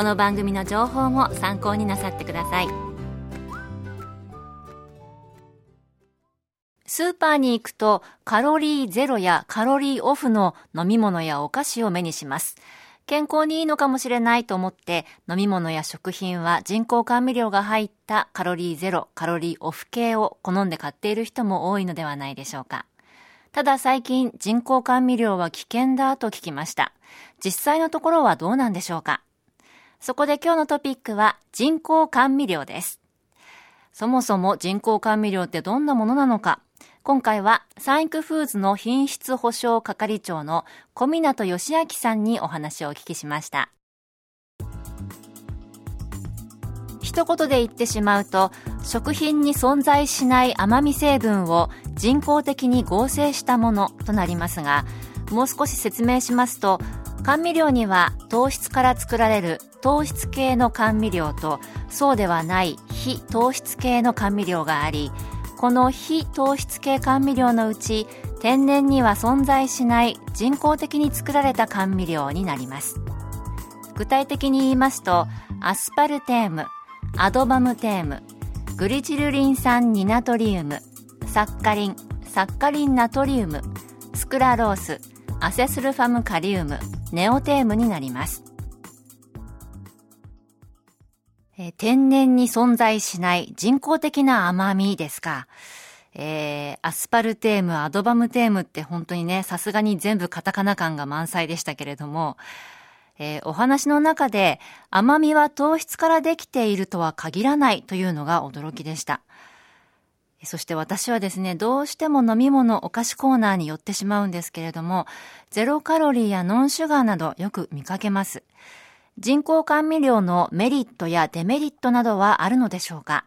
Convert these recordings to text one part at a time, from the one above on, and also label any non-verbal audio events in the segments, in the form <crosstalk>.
この番組の情報も参考になさってくださいスーパーに行くとカロリーゼロやカロリーオフの飲み物やお菓子を目にします健康にいいのかもしれないと思って飲み物や食品は人工甘味料が入ったカロリーゼロ、カロリーオフ系を好んで買っている人も多いのではないでしょうか。ただ最近人工甘味料は危険だと聞きました。実際のところはどうなんでしょうか？そこで今日のトピックは人工甘味料です。そもそも人工甘味料ってどんなものなのか今回はサンクフーズの品質保証係長の小湊義明さんにお話をお聞きしました。一言で言ってしまうと食品に存在しない甘み成分を人工的に合成したものとなりますがもう少し説明しますと甘味料には糖質から作られる糖質系の甘味料とそうではない非糖質系の甘味料がありこの非糖質系甘味料のうち天然には存在しない人工的に作られた甘味料になります。具体的に言いますとアスパルテームアドバムテームグリチルリン酸ニナトリウムサッカリンサッカリンナトリウムスクラロースアセスルファムカリウムネオテームになります。え天然に存在しない人工的な甘みですか。えー、アスパルテーム、アドバムテームって本当にね、さすがに全部カタカナ感が満載でしたけれども、えー、お話の中で甘みは糖質からできているとは限らないというのが驚きでした。そして私はですね、どうしても飲み物、お菓子コーナーに寄ってしまうんですけれども、ゼロカロリーやノンシュガーなどよく見かけます。人工甘味料のメリットやデメリットなどはあるのでしょうか？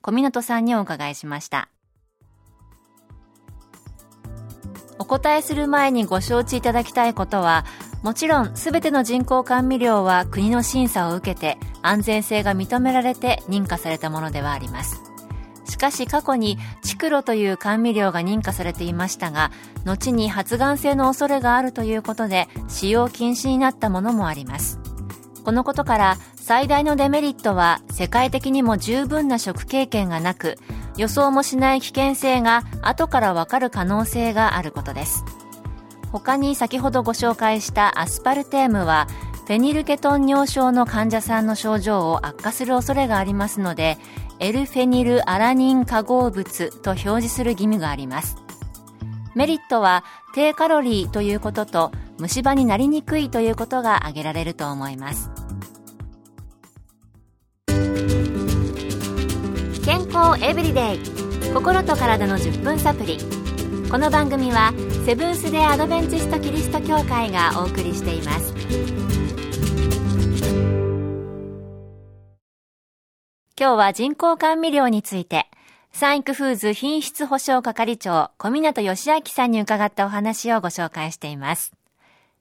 小湊さんにお伺いしました。お答えする前にご承知いただきたいことは、もちろんすべての人工甘味料は国の審査を受けて安全性が認められて認可されたものではあります。しかし過去にチクロという甘味料が認可されていましたが、後に発がん性の恐れがあるということで使用禁止になったものもあります。このことから最大のデメリットは世界的にも十分な食経験がなく、予想もしない危険性が後からわかる可能性があることです。他に先ほどご紹介したアスパルテームはフェニルケトン尿症の患者さんの症状を悪化する恐れがありますのでエルフェニルアラニン化合物と表示する義務があります。メリットは低カロリーということと虫歯になりにくいということが挙げられると思います。健康エブリデイ心と体の10分サプリこの番組はセブンス・デ・アドベンチスト・キリスト教会がお送りしています今日は人工甘味料について、サンクフーズ品質保証係長、小湊義明さんに伺ったお話をご紹介しています。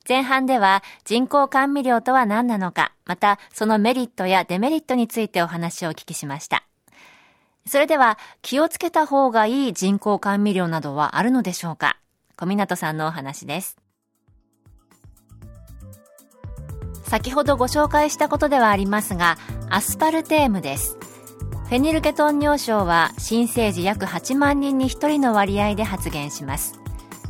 前半では人工甘味料とは何なのか、またそのメリットやデメリットについてお話をお聞きしました。それでは気をつけた方がいい人工甘味料などはあるのでしょうか？小湊さんのお話です。先ほどご紹介したことではありますが、アスパルテームです。フェニルケトン尿症は新生児約8万人に1人の割合で発現します。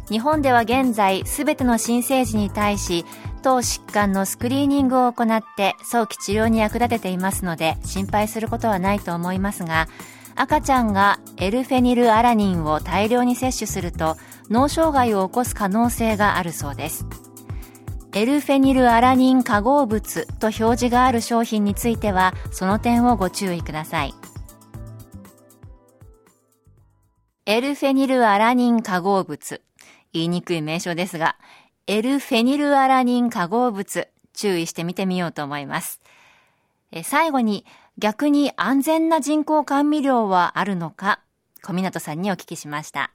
日本では現在、すべての新生児に対し、等疾患のスクリーニングを行って早期治療に役立てていますので心配することはないと思いますが赤ちゃんがエルフェニルアラニンを大量に摂取すると脳障害を起こす可能性があるそうですエルフェニルアラニン化合物と表示がある商品についてはその点をご注意くださいエルフェニルアラニン化合物言いにくい名称ですがエルフェニルアラニン化合物、注意してみてみようと思います。え最後に、逆に安全な人工甘味料はあるのか、小湊さんにお聞きしました。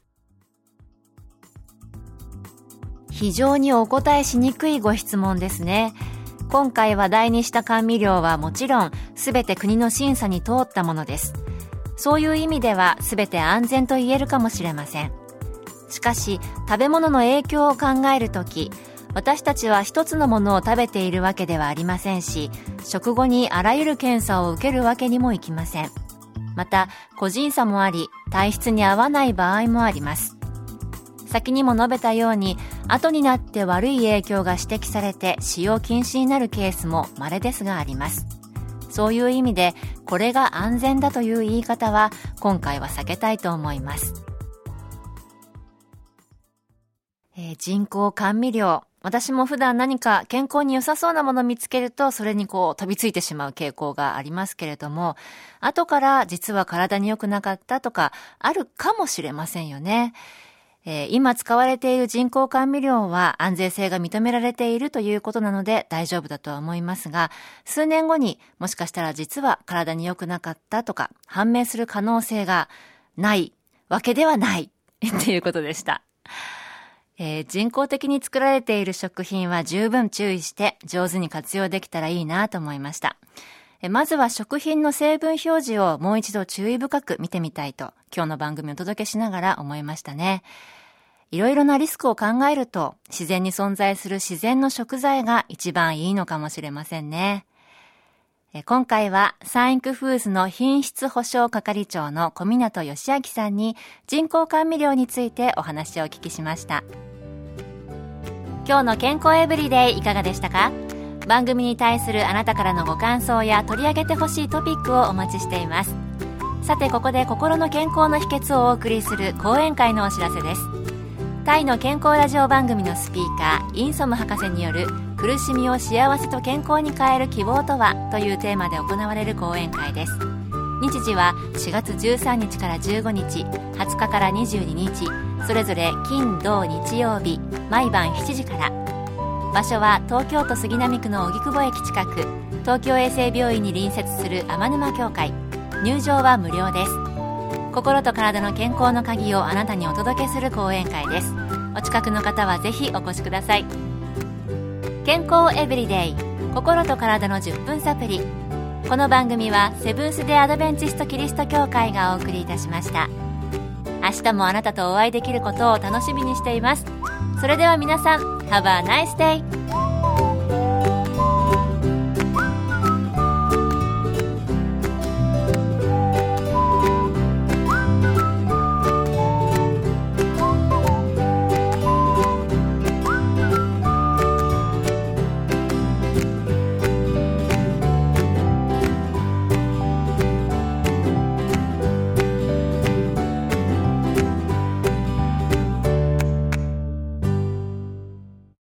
非常にお答えしにくいご質問ですね。今回話題にした甘味料はもちろん、すべて国の審査に通ったものです。そういう意味ではすべて安全と言えるかもしれません。しかし食べ物の影響を考えるとき私たちは一つのものを食べているわけではありませんし食後にあらゆる検査を受けるわけにもいきません。また個人差もあり体質に合わない場合もあります。先にも述べたように後になって悪い影響が指摘されて使用禁止になるケースも稀ですがあります。そういう意味でこれが安全だという言い方は今回は避けたいと思いますえー、人工甘味料。私も普段何か健康に良さそうなものを見つけると、それにこう飛びついてしまう傾向がありますけれども、後から実は体に良くなかったとか、あるかもしれませんよね。えー、今使われている人工甘味料は安全性が認められているということなので大丈夫だとは思いますが、数年後にもしかしたら実は体に良くなかったとか判明する可能性がないわけではない <laughs> っていうことでした。えー、人工的に作られている食品は十分注意して上手に活用できたらいいなと思いました。えまずは食品の成分表示をもう一度注意深く見てみたいと今日の番組をお届けしながら思いましたね。いろいろなリスクを考えると自然に存在する自然の食材が一番いいのかもしれませんね。今回はサインクフーズの品質保証係長の小湊義明さんに人工甘味料についてお話をお聞きしました。今日の健康エブリデイいかがでしたか？番組に対するあなたからのご感想や取り上げてほしいトピックをお待ちしていますさてここで心の健康の秘訣をお送りする講演会のお知らせですタイの健康ラジオ番組のスピーカーインソム博士による苦しみを幸せと健康に変える希望とはというテーマで行われる講演会です。日時は4月13日から15日20日から22日それぞれ金土日曜日毎晩7時から。場所は東京都杉並区の荻窪駅近く東京衛生病院に隣接する天沼協会。入場は無料です。心と体の健康の鍵をあなたにお届けする講演会です。お近くの方はぜひお越しください。健康エブリデイ。心と体の10分サプリこの番組はセブンス・デ・アドベンチスト・キリスト教会がお送りいたしました。明日もあなたとお会いできることを楽しみにしています。それでは皆さん Have a nice day!